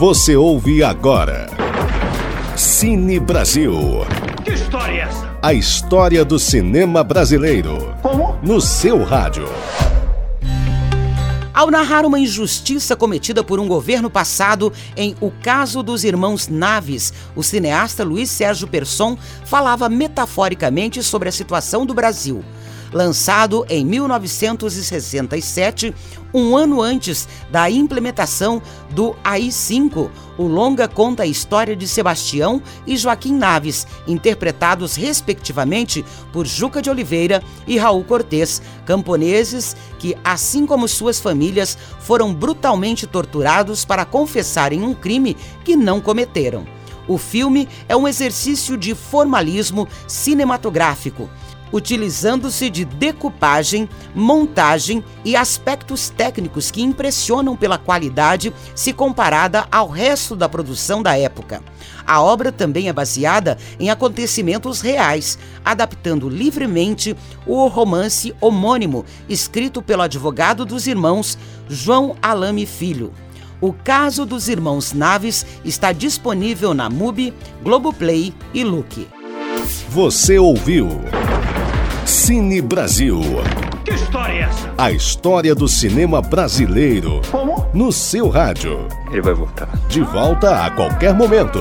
Você ouve agora. Cine Brasil. Que história é essa? A história do cinema brasileiro. Como? No seu rádio. Ao narrar uma injustiça cometida por um governo passado em O Caso dos Irmãos Naves, o cineasta Luiz Sérgio Persson falava metaforicamente sobre a situação do Brasil. Lançado em 1967, um ano antes da implementação do AI-5, o longa conta a história de Sebastião e Joaquim Naves, interpretados respectivamente por Juca de Oliveira e Raul Cortez, camponeses que, assim como suas famílias, foram brutalmente torturados para confessarem um crime que não cometeram. O filme é um exercício de formalismo cinematográfico utilizando-se de decupagem, montagem e aspectos técnicos que impressionam pela qualidade se comparada ao resto da produção da época. A obra também é baseada em acontecimentos reais, adaptando livremente o romance homônimo escrito pelo advogado dos irmãos João Alame Filho. O caso dos irmãos Naves está disponível na MUBI, Globoplay e Look. Você ouviu Cine Brasil. Que história é essa? A história do cinema brasileiro. Como? No seu rádio. Ele vai voltar. De volta a qualquer momento.